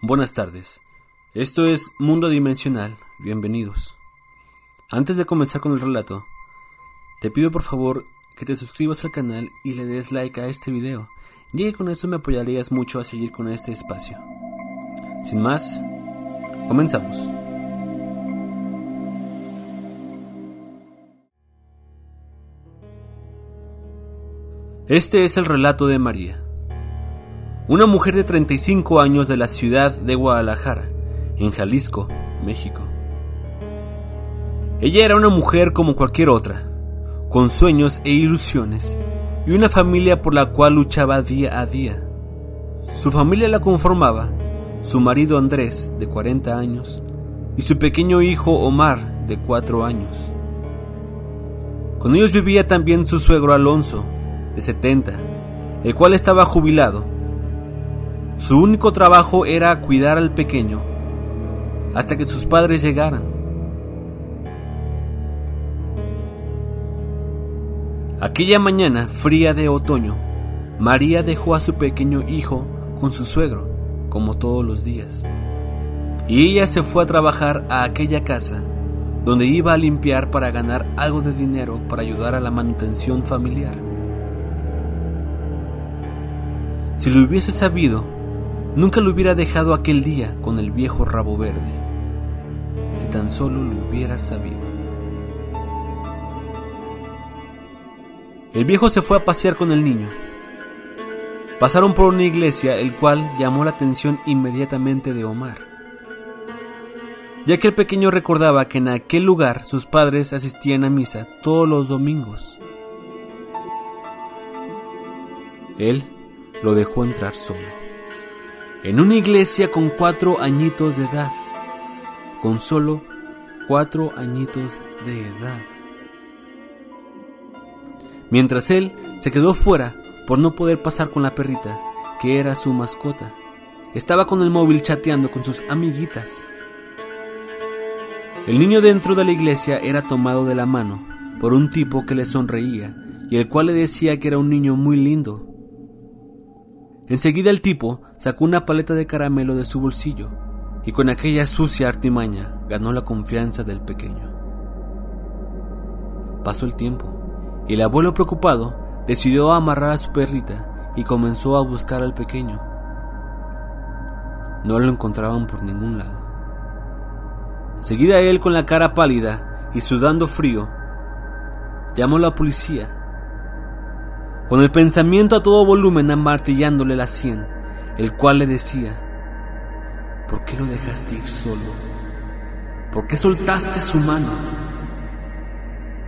Buenas tardes. Esto es Mundo Dimensional. Bienvenidos. Antes de comenzar con el relato, te pido por favor que te suscribas al canal y le des like a este video, ya que con eso me apoyarías mucho a seguir con este espacio. Sin más, comenzamos. Este es el relato de María, una mujer de 35 años de la ciudad de Guadalajara, en Jalisco, México. Ella era una mujer como cualquier otra, con sueños e ilusiones, y una familia por la cual luchaba día a día. Su familia la conformaba su marido Andrés, de 40 años, y su pequeño hijo Omar, de 4 años. Con ellos vivía también su suegro Alonso, de 70, el cual estaba jubilado. Su único trabajo era cuidar al pequeño hasta que sus padres llegaran. Aquella mañana fría de otoño, María dejó a su pequeño hijo con su suegro, como todos los días. Y ella se fue a trabajar a aquella casa, donde iba a limpiar para ganar algo de dinero para ayudar a la manutención familiar. Si lo hubiese sabido, nunca lo hubiera dejado aquel día con el viejo rabo verde. Si tan solo lo hubiera sabido. El viejo se fue a pasear con el niño. Pasaron por una iglesia, el cual llamó la atención inmediatamente de Omar, ya que el pequeño recordaba que en aquel lugar sus padres asistían a misa todos los domingos. Él lo dejó entrar solo. En una iglesia con cuatro añitos de edad. Con solo cuatro añitos de edad. Mientras él se quedó fuera por no poder pasar con la perrita, que era su mascota. Estaba con el móvil chateando con sus amiguitas. El niño dentro de la iglesia era tomado de la mano por un tipo que le sonreía y el cual le decía que era un niño muy lindo Enseguida el tipo sacó una paleta de caramelo de su bolsillo y con aquella sucia artimaña ganó la confianza del pequeño. Pasó el tiempo y el abuelo preocupado decidió amarrar a su perrita y comenzó a buscar al pequeño. No lo encontraban por ningún lado. Enseguida él con la cara pálida y sudando frío, llamó a la policía con el pensamiento a todo volumen amartillándole la sien, el cual le decía, ¿por qué lo dejaste ir solo? ¿Por qué soltaste su mano?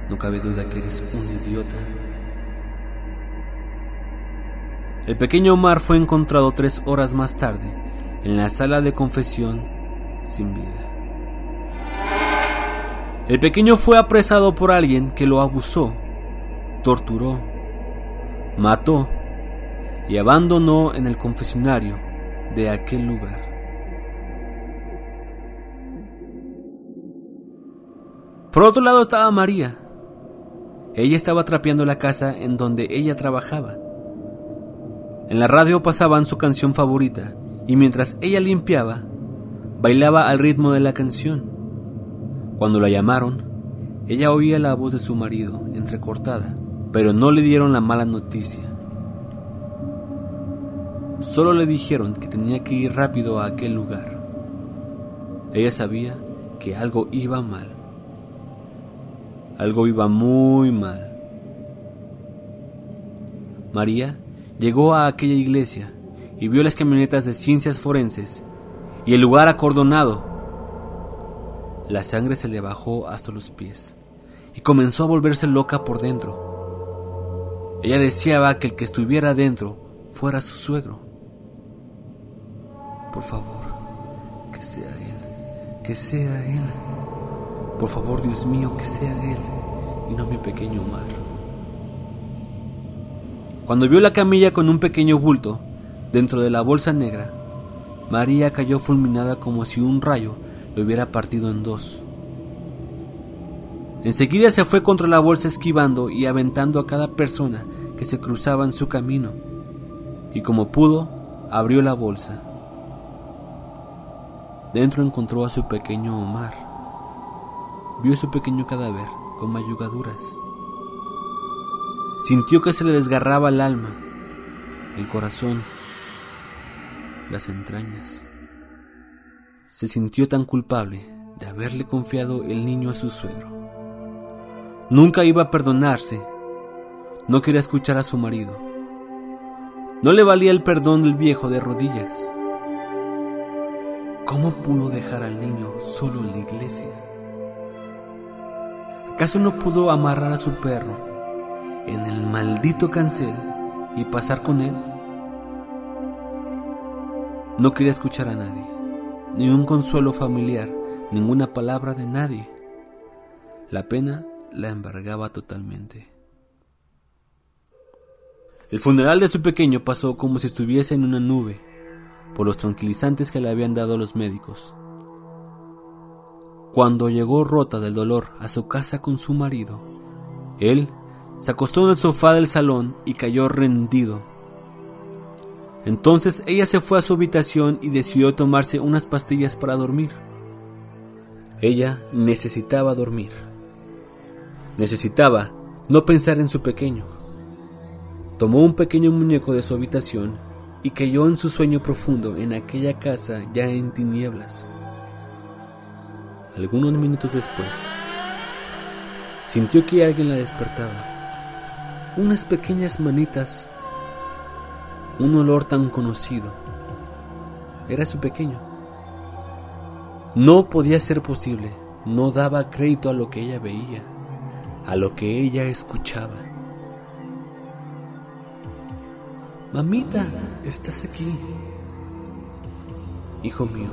No cabe duda que eres un idiota. El pequeño Omar fue encontrado tres horas más tarde en la sala de confesión sin vida. El pequeño fue apresado por alguien que lo abusó, torturó mató y abandonó en el confesionario de aquel lugar. Por otro lado estaba María. Ella estaba trapeando la casa en donde ella trabajaba. En la radio pasaban su canción favorita y mientras ella limpiaba, bailaba al ritmo de la canción. Cuando la llamaron, ella oía la voz de su marido entrecortada pero no le dieron la mala noticia. Solo le dijeron que tenía que ir rápido a aquel lugar. Ella sabía que algo iba mal. Algo iba muy mal. María llegó a aquella iglesia y vio las camionetas de ciencias forenses y el lugar acordonado. La sangre se le bajó hasta los pies y comenzó a volverse loca por dentro. Ella deseaba que el que estuviera dentro fuera su suegro. Por favor, que sea él, que sea él. Por favor, Dios mío, que sea él y no mi pequeño Omar. Cuando vio la camilla con un pequeño bulto dentro de la bolsa negra, María cayó fulminada como si un rayo le hubiera partido en dos. Enseguida se fue contra la bolsa esquivando y aventando a cada persona que se cruzaba en su camino, y como pudo, abrió la bolsa. Dentro encontró a su pequeño Omar. Vio su pequeño cadáver con mayugaduras. Sintió que se le desgarraba el alma, el corazón, las entrañas. Se sintió tan culpable de haberle confiado el niño a su suegro. Nunca iba a perdonarse. No quería escuchar a su marido. No le valía el perdón del viejo de rodillas. ¿Cómo pudo dejar al niño solo en la iglesia? ¿Acaso no pudo amarrar a su perro en el maldito cancel y pasar con él? No quería escuchar a nadie, ni un consuelo familiar, ninguna palabra de nadie. La pena la embargaba totalmente. El funeral de su pequeño pasó como si estuviese en una nube, por los tranquilizantes que le habían dado los médicos. Cuando llegó rota del dolor a su casa con su marido, él se acostó en el sofá del salón y cayó rendido. Entonces ella se fue a su habitación y decidió tomarse unas pastillas para dormir. Ella necesitaba dormir. Necesitaba no pensar en su pequeño. Tomó un pequeño muñeco de su habitación y cayó en su sueño profundo en aquella casa ya en tinieblas. Algunos minutos después, sintió que alguien la despertaba. Unas pequeñas manitas, un olor tan conocido. Era su pequeño. No podía ser posible, no daba crédito a lo que ella veía, a lo que ella escuchaba. Mamita, estás aquí. Hijo mío,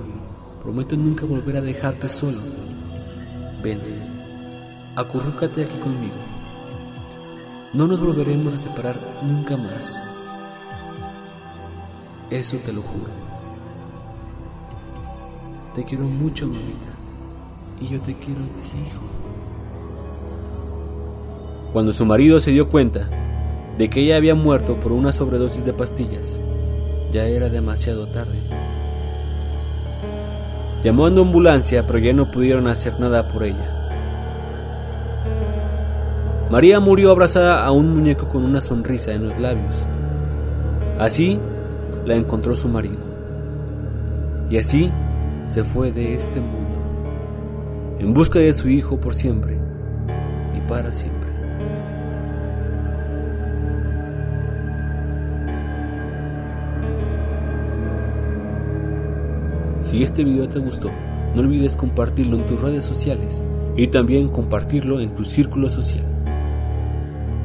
prometo nunca volver a dejarte solo. Ven, acurrúcate aquí conmigo. No nos volveremos a separar nunca más. Eso te lo juro. Te quiero mucho, mamita. Y yo te quiero a hijo. Cuando su marido se dio cuenta de que ella había muerto por una sobredosis de pastillas. Ya era demasiado tarde. Llamó a ambulancia, pero ya no pudieron hacer nada por ella. María murió abrazada a un muñeco con una sonrisa en los labios. Así la encontró su marido. Y así se fue de este mundo, en busca de su hijo por siempre y para siempre. Si este video te gustó, no olvides compartirlo en tus redes sociales y también compartirlo en tu círculo social.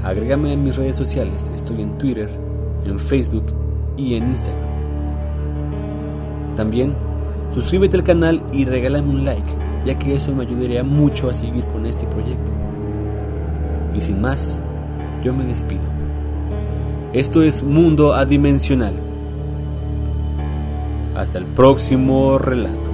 Agrégame en mis redes sociales, estoy en Twitter, en Facebook y en Instagram. También suscríbete al canal y regálame un like, ya que eso me ayudaría mucho a seguir con este proyecto. Y sin más, yo me despido. Esto es Mundo Adimensional hasta el próximo relato.